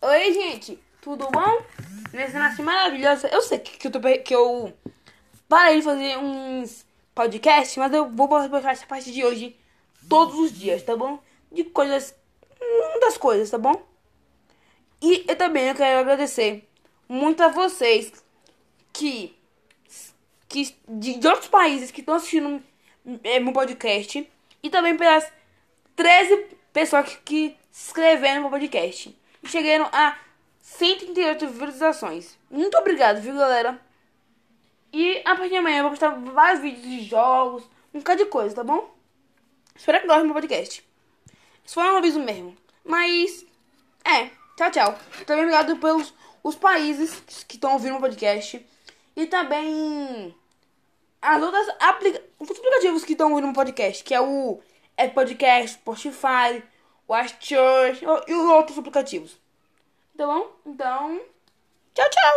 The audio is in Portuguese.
Oi, gente, tudo bom? Nessa noite maravilhosa, eu sei que, que, eu, tô, que eu parei de fazer uns podcasts, mas eu vou postar essa parte de hoje todos os dias, tá bom? De coisas, muitas coisas, tá bom? E eu também quero agradecer muito a vocês que, que de, de outros países que estão assistindo é, meu podcast e também pelas 13 pessoas que, que se inscreveram no meu podcast e chegaram a 138 visualizações. Muito obrigado, viu, galera? E a partir de amanhã eu vou postar vários vídeos de jogos, um bocado de coisa, tá bom? Espero que gostem do meu podcast. Isso foi um aviso mesmo. Mas, é, tchau, tchau. Também obrigado pelos os países que estão ouvindo o podcast. E também as outras aplica os aplicativos que estão ouvindo o podcast, que é o Apple Podcast, Spotify, iTunes e outros aplicativos. Tá bom? Então, tchau, tchau!